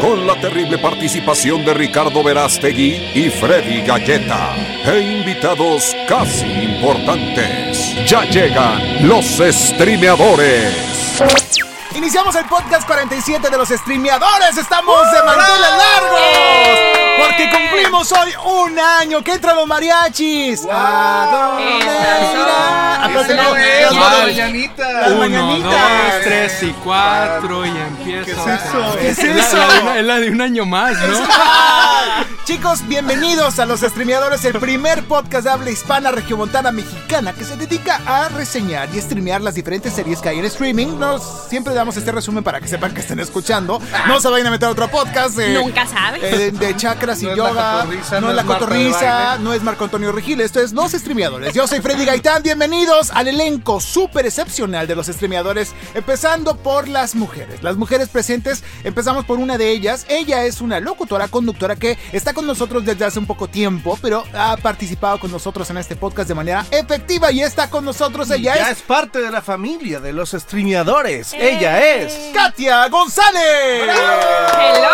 Con la terrible participación de Ricardo Verástegui y Freddy Galleta. E invitados casi importantes. Ya llegan los streameadores. Iniciamos el podcast 47 de los streameadores. Estamos de manteles largos. Porque cumplimos hoy un año. Que entran los mariachis. ¿A dónde irá? Aparte, no, las mañanitas. Las Uno, mañanitas. dos, tres y cuatro y empiezo. ¿Qué es eso? ¿Qué Es la de un año más, ¿no? Chicos, bienvenidos a Los Streameadores, el primer podcast de habla hispana regiomontana mexicana que se dedica a reseñar y streamear las diferentes series que hay en streaming. Nos siempre damos este resumen para que sepan que estén escuchando. No se vayan a meter a otro podcast. eh, Nunca sabes. eh, de chakras y No es la yoga. cotorriza, no es la es Marta de cotorriza, baile. no es Marco Antonio Regil. Esto es Los Streameadores. Yo soy Freddy Gaitán. Bienvenidos al elenco súper excepcional de los streameadores. Empezando por las mujeres. Las mujeres presentes, empezamos por una de ellas. Ella es una locutora, conductora que está con nosotros desde hace un poco tiempo, pero ha participado con nosotros en este podcast de manera efectiva y está con nosotros. Ella ya es es parte de la familia de los streameadores. Eh. Ella es. Katia González. Hello.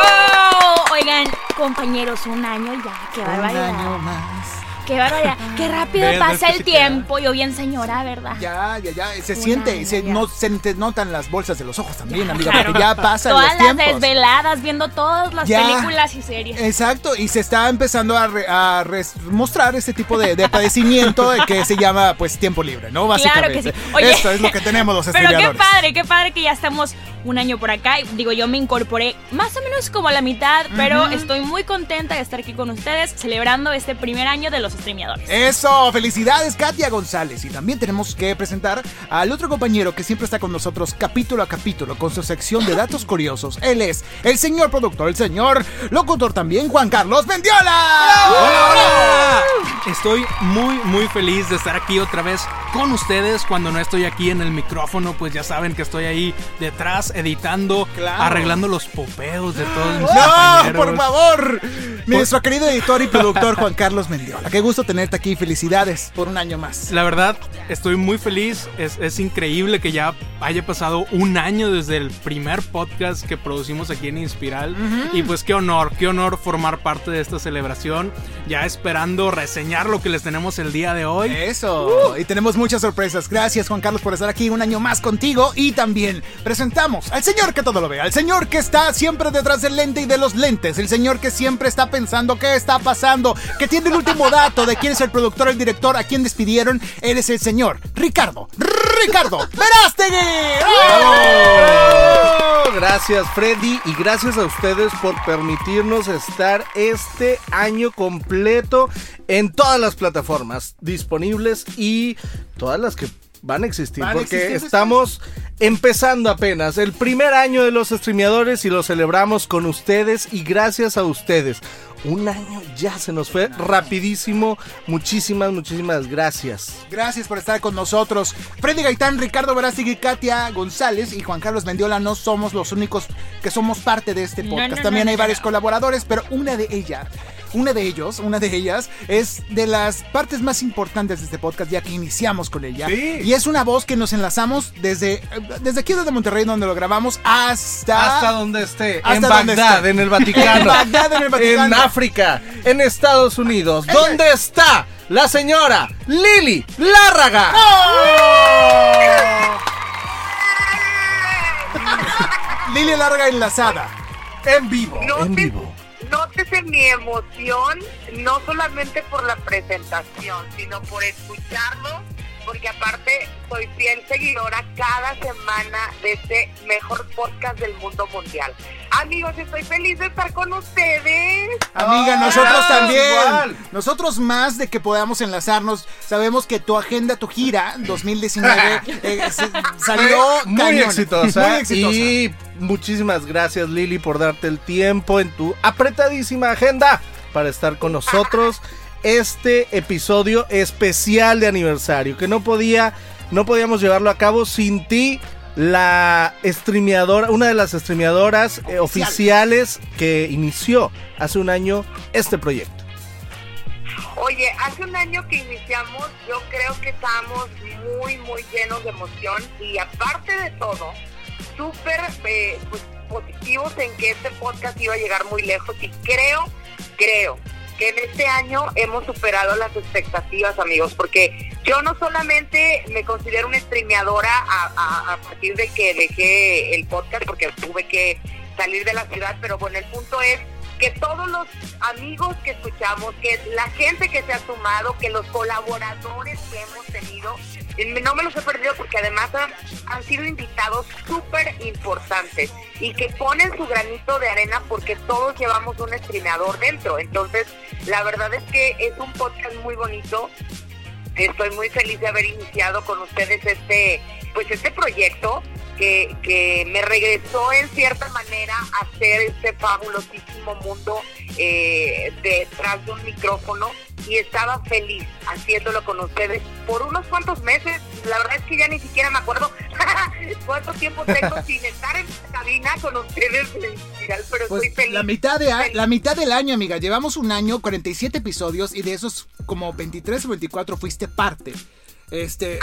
Oigan, compañeros, un año ya. Qué Un barbaridad. año más. Qué barbaridad. Qué rápido Ves, pasa ves el tiempo. Yo bien señora, ¿verdad? Ya, ya, ya, se Un siente, se, ya. no, se te notan las bolsas de los ojos también, amiga, Claro. porque ya pasan Todas los las tiempos. desveladas viendo todas las Ya. películas y series. Exacto, y se está empezando a, re- a res- mostrar este tipo de, de padecimiento de que se llama pues tiempo libre, ¿no? Claro que Básicamente. sí. Oye, Esto es lo que tenemos los Pero qué padre, qué padre que ya estamos un año por acá. Y Digo, yo me incorporé más o menos como a la mitad, pero estoy muy contenta de estar aquí con ustedes celebrando este primer año de los streameadores. Eso, felicidades Katia González. Y también tenemos que presentar al otro compañero que siempre está con nosotros capítulo a capítulo con su sección de datos curiosos. Él es el señor productor, el señor locutor también, Juan Carlos Mendiola. ¡Hola, hola! Estoy muy, muy feliz de estar aquí otra vez con ustedes. Cuando no estoy aquí en el micrófono, pues ya saben que estoy ahí detrás editando, Claro. arreglando los popeos de todos mis No, por favor. Nuestro querido editor y productor Juan Carlos Mendiola. Qué gusto tenerte aquí. Felicidades por un año más. La verdad, estoy muy feliz. Es, es increíble que ya haya pasado un año desde el primer podcast que producimos aquí en Inspiral. Y pues qué honor, qué honor formar parte de esta celebración. Ya esperando reseñar lo que les tenemos el día de hoy. Eso. Y tenemos muchas sorpresas. Gracias, Juan Carlos, por estar aquí un año más contigo. Y también presentamos al señor que todo lo ve, al señor que está siempre detrás del lente y de los lentes, el señor que siempre está pensando qué está pasando, que tiene el último dato de quién es el productor, el director, a quién despidieron. Eres el señor Ricardo. Ricardo Verástegui. ¡Oh! Gracias Freddy y gracias a ustedes por permitirnos estar este año completo en todas las plataformas disponibles y todas las que van a existir Van a porque existir, estamos empezando apenas el primer año de los streameadores y lo celebramos con ustedes y gracias a ustedes. Un año ya se nos fue rapidísimo. Muchísimas, muchísimas gracias. Gracias por estar con nosotros. Freddy Gaitán, Ricardo Verástegui, Katia González y Juan Carlos Mendiola no somos los únicos que somos parte de este podcast. no, También no, hay no, varios colaboradores, pero una de ellas, una de ellos, una de ellas es de las partes más importantes de este podcast ya que iniciamos con ella. Sí. Y es una voz que nos enlazamos desde desde aquí desde Monterrey donde lo grabamos hasta Hasta donde esté, Hasta en donde Bagdad, esté. en el Vaticano, En Bagdad, en el Vaticano. en África, en Estados Unidos. ¿Dónde está la señora Lili Lárraga? Lili Larga enlazada. En vivo, en Notes- vivo. Nótese mi emoción, no solamente por la presentación, sino por escucharlo, porque aparte soy fiel seguidora cada semana de este mejor podcast del mundo mundial. Amigos, estoy feliz de estar con ustedes. Amiga, nosotros también. igual. Nosotros más de que podamos enlazarnos, sabemos que tu agenda, tu gira 2019 eh, salió muy cañona, exitosa. Muy exitosa. Y muchísimas gracias Lili por darte el tiempo en tu apretadísima agenda para estar con nosotros este episodio especial de aniversario, que no podía, no podíamos llevarlo a cabo sin ti, la streameadora, una de las streameadoras eh, oficiales que inició hace un año este proyecto. Oye, hace un año que iniciamos, yo creo que estábamos muy, muy llenos de emoción y aparte de todo, súper eh, pues, positivos en que este podcast iba a llegar muy lejos y creo, creo que en este año hemos superado las expectativas, amigos, porque yo no solamente me considero una streameadora a, a partir de que dejé el podcast, porque tuve que salir de la ciudad, pero bueno, el punto es que todos los amigos que escuchamos, que la gente que se ha sumado, que los colaboradores que hemos tenido, eh, no me los he perdido porque además han, sido invitados súper importantes y que ponen su granito de arena porque todos llevamos un streameador dentro. Entonces, la verdad es que es un podcast muy bonito. Estoy muy feliz de haber iniciado con ustedes este, pues este proyecto que, que me regresó en cierta manera a hacer este fabulosísimo mundo eh, detrás de un micrófono y estaba feliz haciéndolo con ustedes por unos cuantos meses. La verdad es que ya ni siquiera me acuerdo cuánto tiempo tengo sin estar en cabina con ustedes, pero pues estoy feliz. La mitad, de, la mitad del año, amiga. Llevamos un año, 47 episodios y de esos como 23 o 24 fuiste parte. Este,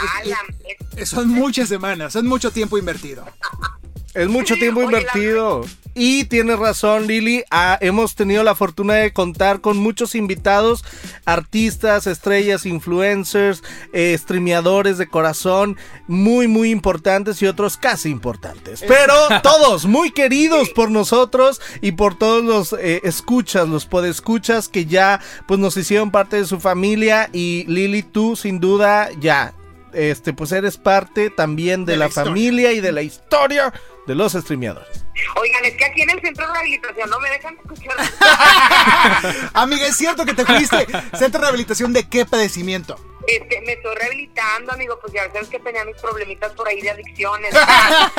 son muchas semanas, son mucho tiempo invertido. Es mucho tiempo invertido. Y tienes razón, Lili. Ah, hemos tenido la fortuna de contar con muchos invitados, artistas, estrellas, influencers, eh, streameadores de corazón, muy, muy importantes y otros casi importantes. Pero todos muy queridos por nosotros y por todos los eh, escuchas, los podescuchas que ya pues nos hicieron parte de su familia. Y Lili, tú sin duda ya este, pues eres parte también de, la, familia y de la historia de los streameadores. Oigan, es que aquí en el centro de rehabilitación no me dejan escuchar. Amiga, es cierto que te fuiste. ¿Centro de rehabilitación de qué padecimiento? Este, me estoy rehabilitando, amigo, pues ya sabes que tenía mis problemitas por ahí de adicciones.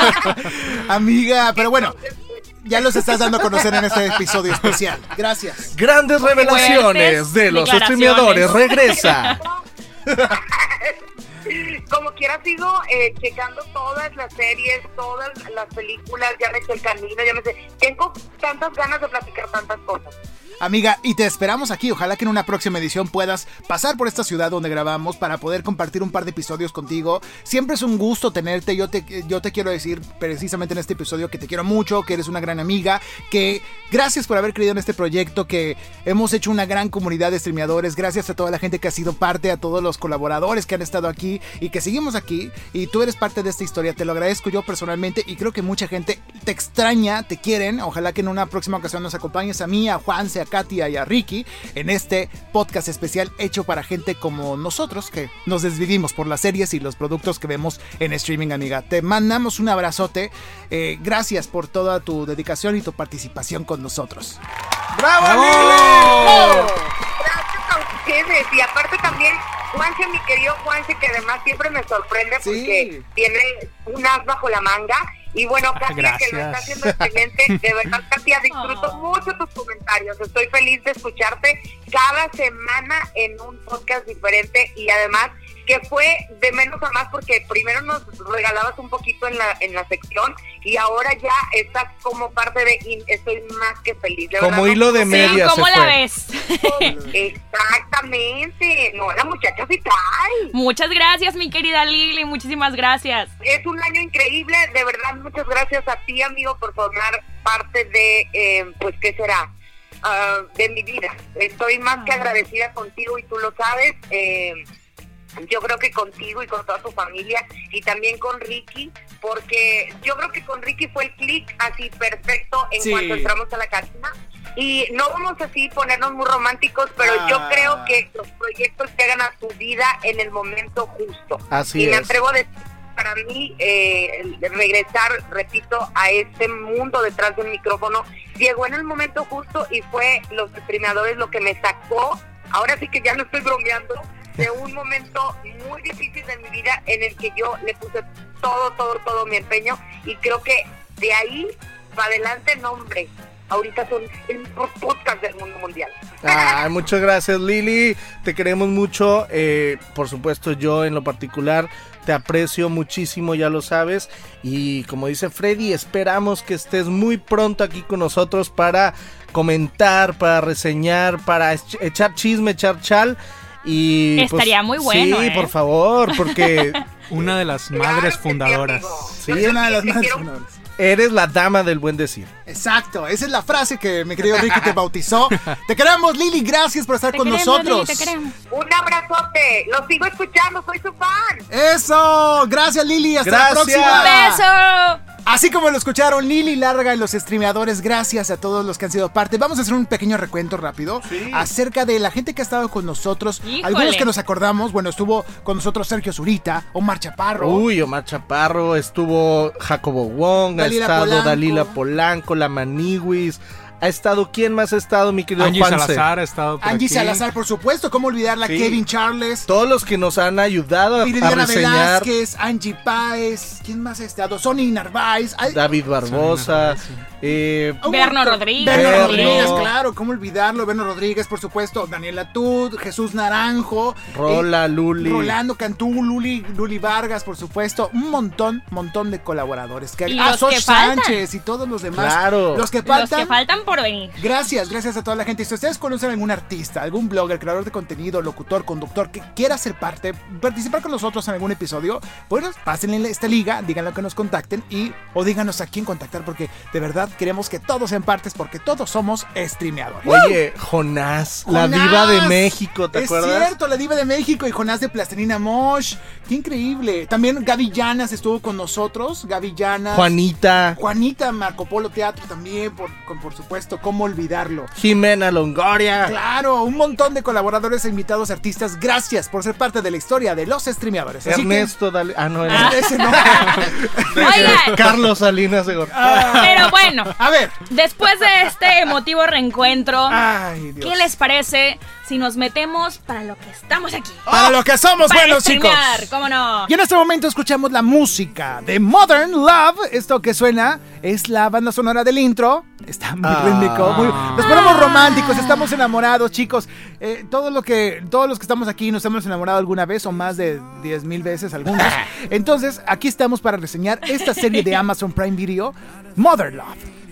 Amiga, pero bueno, ya los estás dando a conocer en este episodio especial. Gracias. Grandes revelaciones de los streameadores. Regresa. Quiera sigo eh, checando todas las series, todas las películas, sé el camino, ya me sé. Tengo tantas ganas de platicar tantas cosas. Amiga, y te esperamos aquí. Ojalá que en una próxima edición puedas pasar por esta ciudad donde grabamos para poder compartir un par de episodios contigo. Siempre es un gusto tenerte. Yo te, yo te quiero decir precisamente en este episodio que te quiero mucho, que eres una gran amiga, que gracias por haber creído en este proyecto, que hemos hecho una gran comunidad de streameadores. Gracias a toda la gente que ha sido parte, a todos los colaboradores que han estado aquí y que seguimos aquí. Y tú eres parte de esta historia. Te lo agradezco yo personalmente y creo que mucha gente te extraña, te quieren. Ojalá que en una próxima ocasión nos acompañes a mí, a Juan, a Katia y a Ricky en este podcast especial hecho para gente como nosotros que nos desvivimos por las series y los productos que vemos en streaming, amiga. Te mandamos un abrazote. Eh, gracias por toda tu dedicación y tu participación con nosotros. ¡Bravo, Gracias a ustedes y aparte también Juanse, mi querido Juanse, que además siempre me sorprende porque tiene un as bajo la manga y bueno, Katia, que lo está haciendo excelente. De verdad, Katia, disfruto ah. mucho tus comentarios. Estoy feliz de escucharte cada semana en un podcast diferente y además que fue de menos a más porque primero nos regalabas un poquito en la, en la sección y ahora ya estás como parte de estoy más que feliz. como hilo de media. ¿Cómo la ves? Exactamente. No, la muchacha sí trae. Muchas gracias, mi querida Lili. Muchísimas gracias. Es un año increíble. De verdad, muchas gracias a ti, amigo, por formar parte de, eh, pues, ¿qué será? Ah, de mi vida. Estoy más que agradecida contigo y tú lo sabes. Eh, yo creo que contigo y con toda tu familia y también con Ricky, porque yo creo que con Ricky fue el clic así perfecto en cuanto entramos a la cabina. Y no vamos así ponernos muy románticos, pero yo ah. creo que los proyectos llegan a tu vida en el momento justo. Así y me atrevo a decir, para mí, eh, regresar, repito, a este mundo detrás del micrófono, llegó en el momento justo y fue los streamadores lo que me sacó. Ahora sí que ya no estoy bromeando, de un momento muy difícil de mi vida en el que yo le puse todo, todo, todo mi empeño y creo que de ahí para adelante, nombre, ahorita son el mejor podcast del mundo mundial. Ay, muchas gracias Lili, te queremos mucho, eh, por supuesto yo en lo particular te aprecio muchísimo, ya lo sabes, y como dice Freddy, esperamos que estés muy pronto aquí con nosotros para comentar, para reseñar, para ech- echar chisme, echar chal. Y pues, Estaría muy bueno, Sí, ¿eh? por favor, porque Una de las madres fundadoras. Sí, una de las quiero- fundadoras. eres la dama del buen decir. Exacto, esa es la frase que mi querido Ricky te bautizó. Te queremos, Lili, gracias por estar Te con queremos, nosotros. Lili, te queremos. Un abrazote, lo sigo escuchando, soy su fan. Eso, gracias Lili, hasta Gracias. la próxima. ¡Un beso! Así como lo escucharon, Lili larga en los streameadores, gracias a todos los que han sido parte. Vamos a hacer un pequeño recuento rápido acerca de la gente que ha estado con nosotros. Híjole. Algunos que nos acordamos, bueno, estuvo con nosotros Sergio Zurita, Omar Chaparro. Uy, Omar Chaparro, estuvo Jacobo Wong, Dalila ha estado Polanco. Dalila Polanco, la Maniwis, ha estado, ¿quién más ha estado, mi querido Angie Juanse? Salazar ha estado por Angie aquí. Salazar, por supuesto, cómo olvidarla, Sí. Kevin Charles. Todos los que nos han ayudado a, a Viridiana reseñar, Velázquez, Angie Páez, ¿quién más ha estado? Sonny Narváez. Ay, David Barbosa, eh, un Berno. Rodríguez. Berno. Rodríguez, claro, cómo olvidarlo. Berno Rodríguez, por supuesto. Daniela Tud, Jesús Naranjo. Rola, eh, Luli. Rolando Cantú, Luli, Luli Vargas, por supuesto. Un montón, montón de colaboradores. Que, Y ah, los Soch que faltan. Sánchez y todos los demás. Claro. Los que Los faltan. que faltan por venir. Gracias, gracias a toda la gente. Si ustedes conocen algún artista, algún blogger, creador de contenido, locutor, conductor que quiera ser parte, participar con nosotros en algún episodio, bueno, pásenle esta liga, díganlo que nos contacten y o díganos a quién contactar porque de verdad queremos que todos sean partes porque todos somos streameadores. Oye, Jonás, la diva de México, ¿te es acuerdas? cierto, la diva de México y Jonás de Plastilina Mosh. Qué increíble. También Gaby Llanas estuvo con nosotros. Gaby Llanas. Juanita, Juanita Marco Polo Teatro también, por, con- por supuesto, cómo olvidarlo. Jimena Longoria. Claro, un montón de colaboradores e invitados artistas. Gracias por ser parte de la historia de los streameadores. Así que- Ernesto, dale. Ah, no, Ah, era ese no. Oigan, Carlos Salinas de Gortari. pero bueno, A ver. después de este emotivo reencuentro, Ay, Dios. ¿qué les parece si nos metemos para lo que estamos aquí? Para lo que somos Para buenos, chicos. streamear, ¿cómo no? Y en este momento escuchamos la música de Modern Love. Esto que suena es la banda sonora del intro. Está muy Ah. rítmico. muy- nos ponemos románticos, estamos enamorados, chicos. Eh, todo lo que, todos los que estamos aquí nos hemos enamorado alguna vez o más de 10 mil veces algunos. Entonces, aquí estamos para reseñar esta serie de Amazon Prime Video, Modern Love.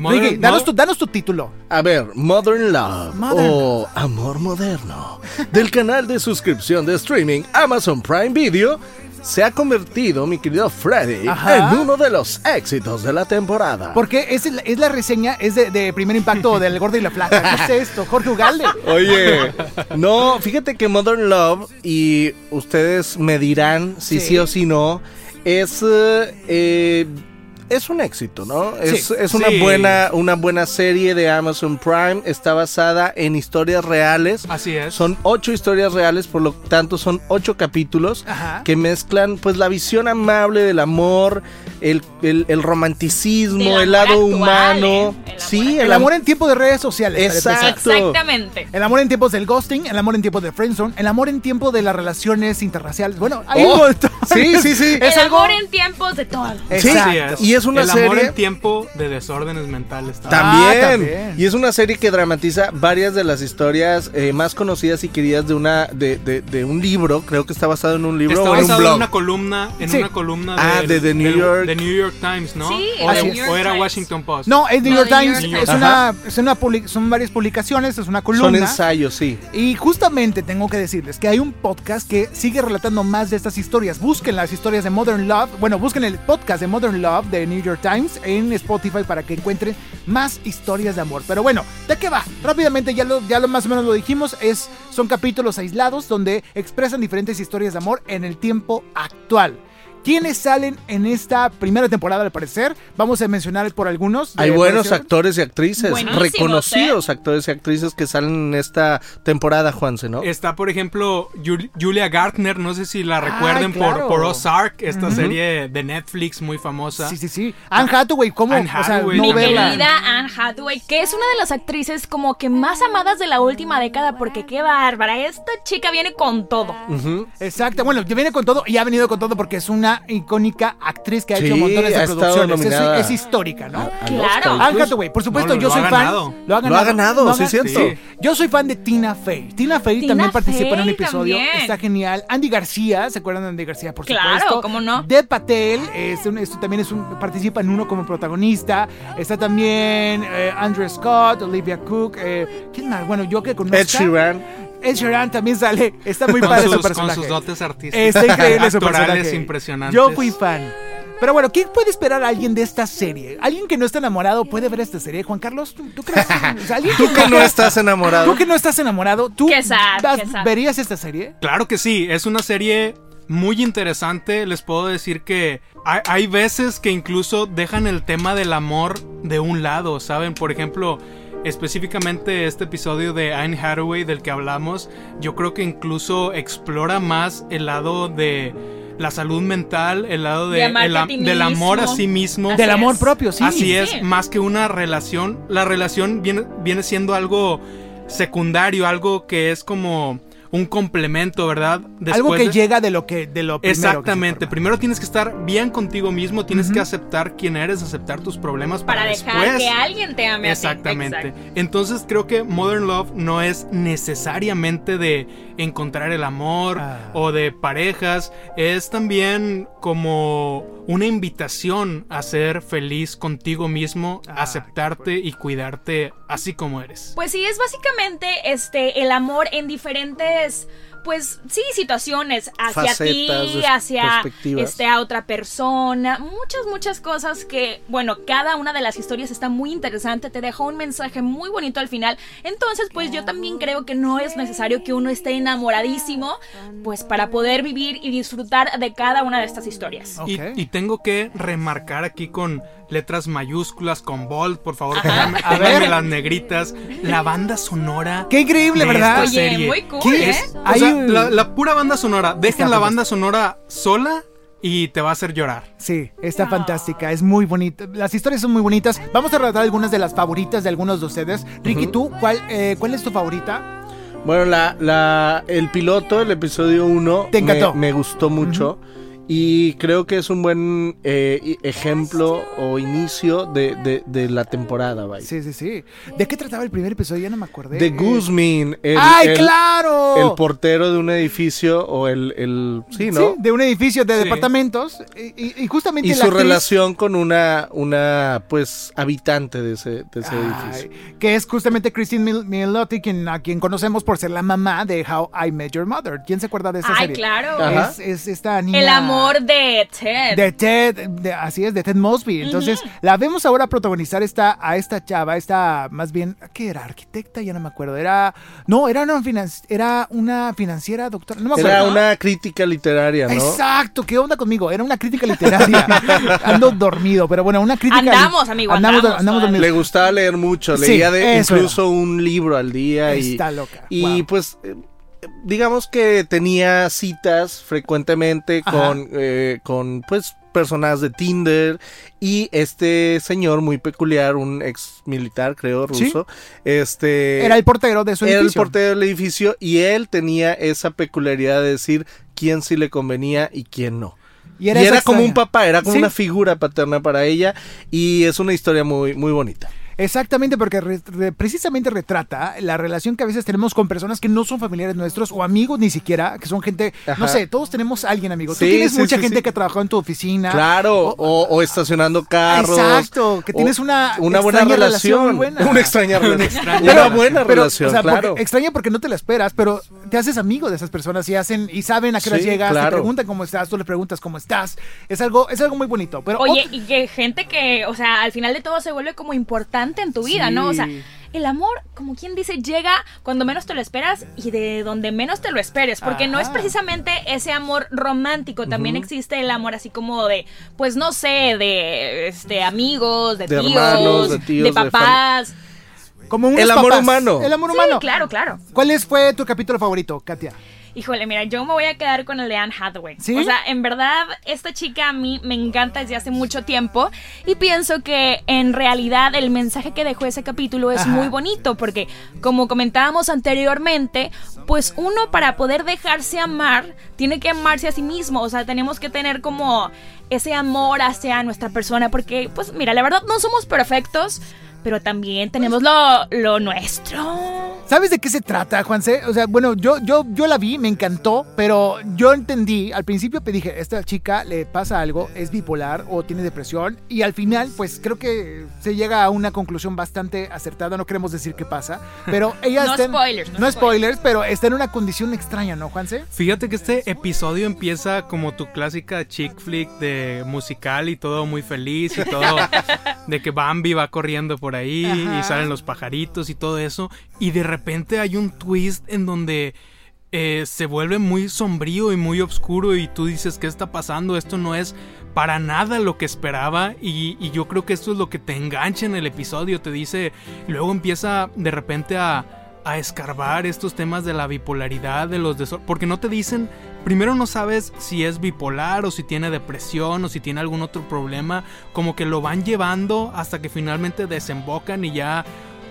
Modern- Ricky, danos tu, danos tu título. A ver, Modern Love Modern o Amor Moderno del canal de suscripción de streaming Amazon Prime Video se ha convertido, mi querido Freddy, Ajá. en uno de los éxitos de la temporada. Porque es, es la reseña, es de, de primer impacto del gordo y la flaca. ¿Qué es esto? Jorge Ugalde. Oye, no, fíjate que Modern Love, y ustedes me dirán si sí, Sí. o si no, es, eh, es un éxito, ¿no? Es, Sí. es una, Sí. buena, una buena serie de Amazon Prime, está basada en historias reales. Así es. Son ocho historias reales, por lo tanto son ocho capítulos Ajá. que mezclan pues la visión amable del amor, el, el- el romanticismo, el lado actual, humano. El amor sí, El amor en tiempos de redes sociales. Exacto. Exactamente. El amor en tiempos del ghosting, el amor en tiempos de friendzone, el amor en tiempo de las relaciones interraciales. Bueno, hay Oh, sí, sí, sí. Es el algo- amor en tiempos de todo. Sí, Exacto. Es. y es una el amor serie- en tiempo de desórdenes mentales. También. Ah, también. Y es una serie que dramatiza varias de las historias eh, más conocidas y queridas de una de, de- de un libro. Creo que está basado en un libro Está o en un basado en blog. una columna, en Sí. una columna Ah, del- de The New York. de New York Times, ¿no? Sí, o, Así de- es. New York o era Times. Washington Post. No, es New York de Times. Es una, es una publi- son varias publicaciones, es una Son columna. ensayos, sí. Y justamente tengo que decirles que hay un podcast que sigue relatando más de estas historias. Busquen las historias de Modern Love. Bueno, busquen el podcast de Modern Love de New York Times en Spotify para que encuentren más historias de amor. Pero bueno, ¿de qué va? Rápidamente, ya lo, ya lo más o menos lo dijimos, es, son capítulos aislados donde expresan diferentes historias de amor en el tiempo actual. ¿Quiénes salen en esta primera temporada al parecer? Vamos a mencionar por algunos. de Hay buenos actores y actrices, Buenísimos, reconocidos ¿eh? actores y actrices que salen en esta temporada, Juanse, ¿no? Está, por ejemplo, Jul- Julia Gartner, no sé si la Ah, recuerden claro. por, por Ozark, esta serie de Netflix muy famosa. Sí, sí, sí. Anne Hathaway, ¿cómo? Anne o sea, Hathaway, no Mi querida Anne Hathaway, que es una de las actrices como que más amadas de la última década, porque qué bárbara, esta chica viene con todo. Exacto, bueno, viene con todo y ha venido con todo porque es una una icónica actriz que ha hecho Sí, montones de producciones. Es, es histórica, ¿no? Al Claro. Oscar, Anne incluso. Hathaway, por supuesto, No, yo lo soy ha fan. ganado. Lo ha Lo ha ganado, Lo ha sí, es cierto. Yo soy fan de Tina Fey. Tina Fey Tina también participa en un episodio. también. Está genial. Andy García, ¿se acuerdan de Andy García? Por Claro, supuesto. ¿cómo no? De Patel, es un- esto también es un, participa en uno como protagonista. Está también eh, Andrew Scott, Olivia Cook. eh, ¿Quién más? Bueno, yo que conozco. Ed Sheeran. Ed Sheeran también sale. Está muy Con padre sus, su con personaje. sus dotes artísticas. Está increíble su personaje. impresionantes. Yo fui fan. Pero bueno, ¿qué puede esperar alguien de esta serie? ¿Alguien que no está enamorado puede ver esta serie? Juan Carlos, ¿tú, tú crees? O sea, ¿alguien Tú que no estás enamorado. Tú que no estás enamorado, ¿tú Qué sad, vas- qué sad. verías esta serie? Claro que sí, es una serie muy interesante. Les puedo decir que hay, hay veces que incluso dejan el tema del amor de un lado, ¿saben? Por ejemplo, específicamente este episodio de Anne Hathaway del que hablamos, yo creo que incluso explora más el lado de la salud mental, el lado De el del amor a sí mismo. Así Del amor es. propio, sí. Así es, Sí. más que una relación. La relación viene, viene siendo algo secundario, algo que es como un complemento, ¿verdad? Algo que de- llega de lo que de lo primero Exactamente. Primero tienes que estar bien contigo mismo, tienes que aceptar quién eres, aceptar tus problemas para, Para dejar después. que alguien te ame a ti. Exactamente. Entonces creo que Modern Love no es necesariamente de encontrar el amor Ah. o de parejas, es también como una invitación a ser feliz contigo mismo, Ah, aceptarte y cuidarte así como eres. Pues sí, es básicamente este el amor en diferentes pues sí, situaciones hacia Facetas, ti, hacia este a otra persona, muchas muchas cosas que bueno, cada una de las historias está muy interesante, te dejó un mensaje muy bonito al final. Entonces, pues yo también creo que no es necesario que uno esté enamoradísimo pues para poder vivir y disfrutar de cada una de estas historias. Y tengo que remarcar aquí con letras mayúsculas, con bold, por favor, pónganme, A ver. pónganme las negritas. La banda sonora. Qué increíble, de ¿verdad? esta Oye, serie. muy cool, ¿Qué ¿eh? es? O sea, un- la, la pura banda sonora. Dejen la banda sonora sola y te va a hacer llorar. Sí, está fantástica, es muy bonita. Las historias son muy bonitas. Vamos a relatar algunas de las favoritas de algunos de ustedes. Ricky, ¿tú cuál, eh, cuál es tu favorita? Bueno, la, la, el piloto, el episodio 1, Te encantó. Me, me gustó mucho. Y creo que es un buen eh, i- ejemplo o inicio de, de- de la temporada, vaya. Sí, sí, sí. ¿De qué trataba el primer episodio? Ya no me acordé. De Guzmin, el, ¡Ay, el- claro! el portero de un edificio o el... el sí, ¿no? Sí, de un edificio de Sí. departamentos. Y, justamente y la su actriz- relación con una, una pues, habitante de ese, de ese Ay, edificio. que es justamente Christine Mil- Milioti, quien, a quien conocemos por ser la mamá de How I Met Your Mother. ¿Quién se acuerda de esa Ay, serie? claro. Ajá. Es, es esta niña. El amor de Ted. De Ted, de- así es, de Ted Mosby. Entonces, la vemos ahora protagonizar esta, a esta chava, esta, más bien, ¿qué era? ¿Arquitecta? Ya no me acuerdo. Era, no, era una, finan- era una financiera, doctora. No me acuerdo. Era una crítica literaria, ¿no? Exacto, ¿qué onda conmigo? Era una crítica literaria. Ando dormido, pero bueno, una crítica. Andamos, amigo, andamos, andamos dormidos. Le gustaba leer mucho, Sí, leía de, incluso un libro al día y, Está loca. y Wow. pues eh, digamos que tenía citas frecuentemente Ajá. con, eh, con pues personas de Tinder y este señor muy peculiar, un ex militar creo Sí. ruso, este Era el portero de su era el portero del edificio y él tenía esa peculiaridad de decir quién sí le convenía y quién no. Y Y era, como un papá, era como Sí. una figura paterna para ella y es una historia muy, muy bonita. Exactamente, porque re- re- precisamente retrata la relación que a veces tenemos con personas que no son familiares nuestros o amigos ni siquiera, que son gente, no sé, todos tenemos a alguien amigo. Tú Sí, tienes sí, mucha sí, gente sí. que ha trabajado en tu oficina. Claro, O- o, o estacionando carros. Exacto, que tienes una una buena relación. relación buena. Una extraña relación. extraña una buena Pero, relación, o sea, porque- claro. extraña porque no te la esperas, pero te haces amigo de esas personas y hacen y saben a qué hora llegas, te claro. preguntan cómo estás, tú le preguntas cómo estás. Es algo, es algo muy bonito. Pero Oye, y que gente que, o sea, al final de todo se vuelve como importante en tu vida, ¿no? O sea, el amor, como quien dice, llega cuando menos te lo esperas y de donde menos te lo esperes, porque no es precisamente ese amor romántico, también existe el amor así como de, pues no sé, de este amigos, de, De tíos, hermanos, de tíos, de papás. como unos el amor papás. humano. El amor Sí, humano. claro, claro. ¿Cuál es, fue tu capítulo favorito, Katia? Híjole, mira, yo me voy a quedar con el de Anne Hathaway. ¿Sí? O sea, en verdad, esta chica a mí me encanta desde hace mucho tiempo y pienso que en realidad el mensaje que dejó ese capítulo es Ajá. muy bonito porque, como comentábamos anteriormente, pues uno para poder dejarse amar tiene que amarse a sí mismo. O sea, tenemos que tener como ese amor hacia nuestra persona porque, pues mira, la verdad no somos perfectos, pero también tenemos lo, lo nuestro. ¿Sabes de qué se trata, Juanse? O sea, bueno, yo, yo, yo la vi, me encantó, pero yo entendí, al principio te dije, esta chica le pasa algo, es bipolar o tiene depresión, y al final, pues creo que se llega a una conclusión bastante acertada, no queremos decir qué pasa, pero ella No está en- spoilers, no no spoilers, pero está en una condición extraña, ¿no, Juanse? Fíjate que este episodio empieza como tu clásica chick flick de musical y todo muy feliz y todo de que Bambi va corriendo por ahí Ajá. y salen los pajaritos y todo eso y de repente hay un twist en donde eh, se vuelve muy sombrío y muy oscuro y tú dices qué está pasando esto no es para nada lo que esperaba y, y yo creo que esto es lo que te engancha en el episodio te dice luego empieza de repente a a escarbar estos temas de la bipolaridad, de los desor- porque no te dicen, primero no sabes si es bipolar o si tiene depresión o si tiene algún otro problema, como que lo van llevando hasta que finalmente desembocan y ya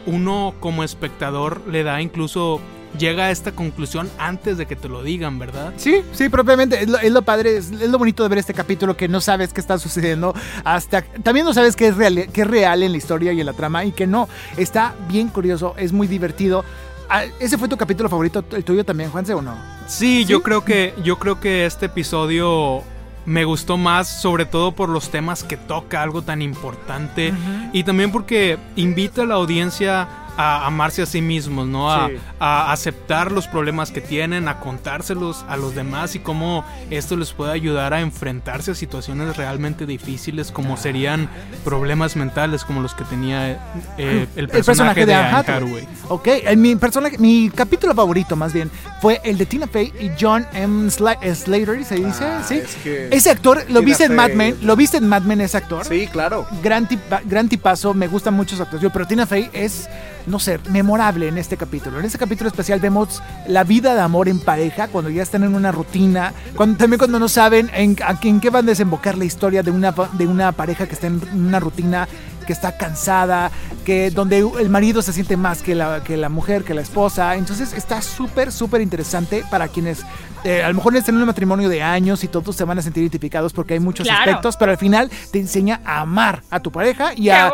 uno como espectador le da incluso llega a esta conclusión antes de que te lo digan, ¿verdad? Sí, sí, propiamente. Es lo, es lo padre, es, es lo bonito de ver este capítulo que no sabes qué está sucediendo hasta... También no sabes qué es, real, qué es real en la historia y en la trama y que no. Está bien curioso, es muy divertido. Ah, ¿Ese fue tu capítulo favorito, el tuyo también, Juanse, o no? Sí, yo creo que yo creo que este episodio me gustó más, sobre todo por los temas que toca, algo tan importante y también porque invita a la audiencia a amarse a sí mismos, ¿no? A, Sí. a aceptar los problemas que tienen, a contárselos a los demás y cómo esto les puede ayudar a enfrentarse a situaciones realmente difíciles, como serían problemas mentales como los que tenía eh, el, personaje de, Anne Hathaway. Ok, eh, mi, personaje, mi capítulo favorito más bien fue el de Tina Fey y John M. Eh, Slater, ¿se dice? Ah, sí. es que Ese actor, ¿lo Tina viste en Mad Men? ¿Lo viste en Mad Men ese actor? Sí, claro. gran, tipa- gran tipazo, me gusta mucho su actuación, pero Tina Fey es, no sé, memorable en este capítulo. En este capítulo especial vemos la vida de amor en pareja, cuando ya están en una rutina, cuando, también cuando no saben en, a- en qué van a desembocar la historia de una, de una pareja que está en una rutina que está cansada, que donde el marido se siente más que la, que la mujer, que la esposa. Entonces está súper, súper interesante para quienes eh, a lo mejor están en un matrimonio de años y todos se van a sentir identificados porque hay muchos Claro. aspectos, pero al final te enseña a amar a tu pareja y ¡Qué a,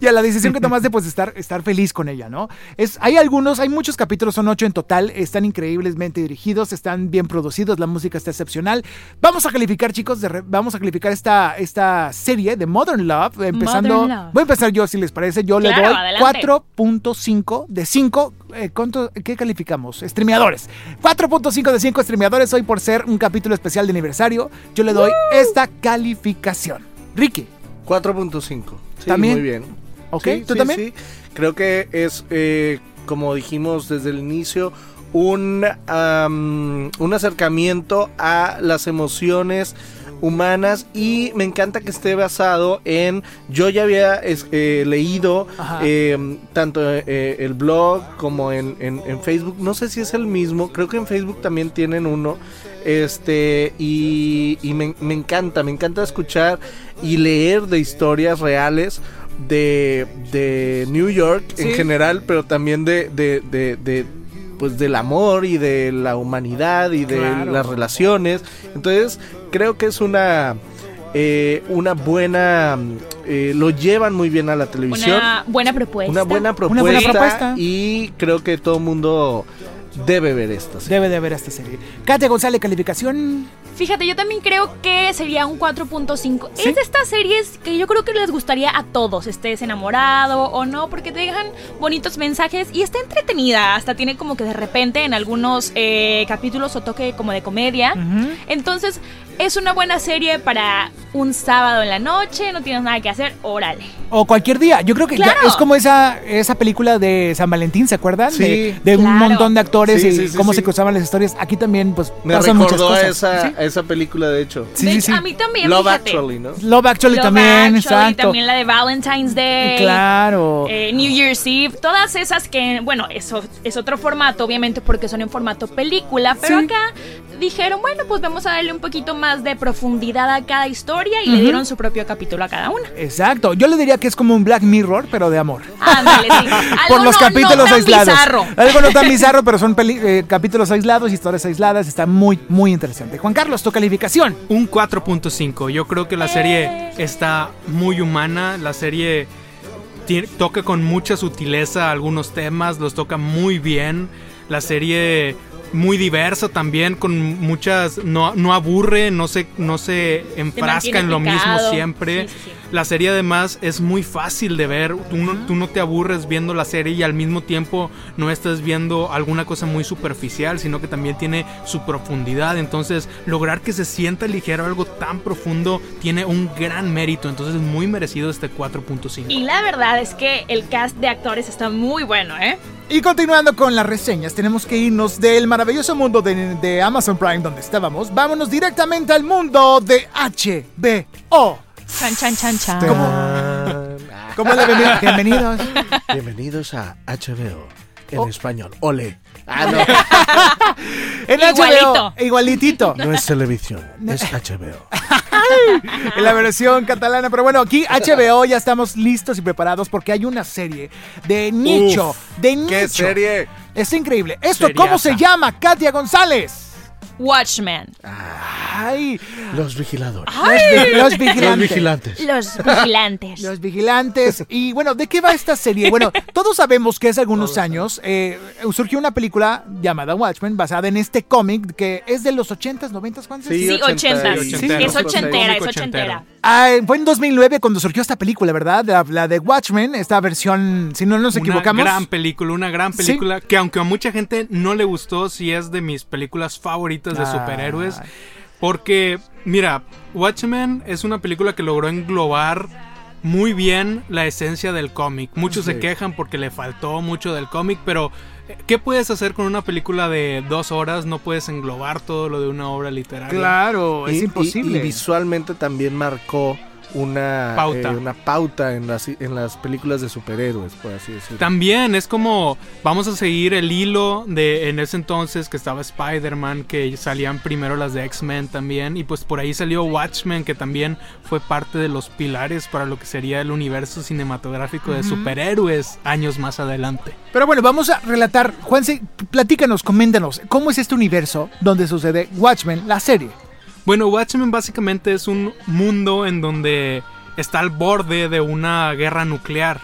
y a la decisión que tomaste pues de estar, estar feliz con ella, ¿no? Es, hay algunos, hay muchos capítulos, son ocho en total, están increíblemente dirigidos, están bien producidos, la música está excepcional. Vamos a calificar, chicos, de re- vamos a calificar esta, esta serie de Modern Love, empezando... Modern Love. Voy a empezar yo, si les parece, yo le doy adelante. 4.5 de 5. Eh, ¿cuánto- ¿Qué calificamos? Streameadores. 4.5 de 5 streameadores hoy por ser un capítulo especial de aniversario. Yo le doy esta calificación. Ricky, 4.5. Sí, ¿También? muy bien. ¿ok? Sí, ¿Tú sí, también? sí. Creo que es, eh, como dijimos desde el inicio, un, un acercamiento a las emociones humanas y me encanta que esté basado en yo ya había es- eh, leído eh, tanto eh, el blog como en, en- en Facebook no sé si es el mismo creo que en Facebook también tienen uno este y, y me, me encanta me encanta escuchar y leer de historias reales de, de New York Sí. en general pero también de, de, de- de, pues del amor y de la humanidad y de Claro. las relaciones entonces creo que es una eh, una buena eh, lo llevan muy bien a la televisión Una buena propuesta. una buena propuesta, buena propuesta. y creo que todo el mundo debe ver esta serie. Debe de ver esta serie. Katia González, calificación. Fíjate, yo también creo que sería un 4.5. ¿Sí? Es de estas series que yo creo que les gustaría a todos, estés enamorado o no, porque te dejan bonitos mensajes y está entretenida. Hasta tiene como que de repente en algunos eh, capítulos o toque como de comedia. Entonces, es una buena serie para un sábado en la noche, no tienes nada que hacer, órale. O cualquier día. Yo creo que ya es como esa, esa película de San Valentín, ¿se acuerdan? Sí. De, de un montón de actores Sí, y sí, sí, cómo sí. se cruzaban las historias. Aquí también, pues, Me pasan muchas a cosas. esa, Sí. a esa película, de hecho. Sí, De sí, hecho, sí. A mí también, Love fíjate. Actually, ¿no? Love Actually Love también, Actually, exacto. también la de Valentine's Day. Claro. Eh, New Year's Eve, todas esas que, bueno, eso es otro formato, obviamente, porque son en formato película, pero Sí. acá dijeron, bueno, pues vamos a darle un poquito más de profundidad a cada historia y le dieron su propio capítulo a cada una. Exacto. Yo le diría que es como un Black Mirror, pero de amor. Ándale, sí. Por los no- capítulos no tan aislados. bizarro. Algo no tan bizarro, pero son peli- eh, capítulos aislados, historias aisladas. Está muy, muy interesante. Juan Carlos, tu calificación. Un 4.5. Yo creo que la serie está muy humana. La serie toca con mucha sutileza algunos temas, los toca muy bien. La serie muy diversa también, con muchas. No, no aburre, no se, no se enfrasca en lo mismo siempre. Sí, sí, sí. La serie además es muy fácil de ver. Tú no, tú no te aburres viendo la serie y al mismo tiempo no estás viendo alguna cosa muy superficial, sino que también tiene su profundidad. Entonces, lograr que se sienta ligero algo tan profundo tiene un gran mérito. Entonces, es muy merecido este 4.5. Y la verdad es que el cast de actores está muy bueno, ¿eh? Y continuando con las reseñas, tenemos que irnos del maravilloso mundo de, de Amazon Prime donde estábamos. Vámonos directamente al mundo de HBO. Chan, chan, chan, chan. ¿Cómo le ven? Bienvenidos. Bienvenidos a HBO en español. Ole. Ah, no. En Igualito. HBO, igualitito. No es televisión, es HBO. en la versión catalana. Pero bueno, aquí HBO ya estamos listos y preparados porque hay una serie de nicho. Uf, de nicho. ¿Qué serie? Está increíble. ¿Esto cómo se llama, Katia González? Watchmen. Ay, Los vigiladores. los, vi- los vigilantes. Los vigilantes. Los vigilantes. Los vigilantes. Y bueno, ¿de qué va esta serie? Bueno, todos sabemos que hace algunos años eh, surgió una película llamada Watchmen basada en este cómic que es de los 80s, 90s, ¿cuántos? Sí, Sí, 80. y- Sí, es ochentera, es ochentera. Ah, fue en 2009 cuando surgió esta película, ¿verdad? La, la de Watchmen, esta versión, si no nos equivocamos. Una gran película, una gran Sí. película que aunque a mucha gente no le gustó, sí es de mis películas favoritas de superhéroes. Porque, mira, Watchmen es una película que logró englobar muy bien la esencia del cómic. Muchos se quejan porque le faltó mucho del cómic, pero eh, ¿qué puedes hacer con una película de dos horas? No puedes englobar todo lo de una obra literaria. Claro, Y- es y- imposible. Y, visualmente también marcó una Pauta. eh, una pauta en las, en las películas de superhéroes, por así decirlo. También es como vamos a seguir el hilo de en ese entonces que estaba Spider-Man, que salían primero las de X-Men también, y pues por ahí salió Watchmen, que también fue parte de los pilares para lo que sería el universo cinematográfico de superhéroes años más adelante. Pero bueno, vamos a relatar. Juanse, platícanos, coméntanos, ¿cómo es este universo donde sucede Watchmen, la serie? Bueno, Watchmen básicamente es un mundo en donde está al borde de una guerra nuclear.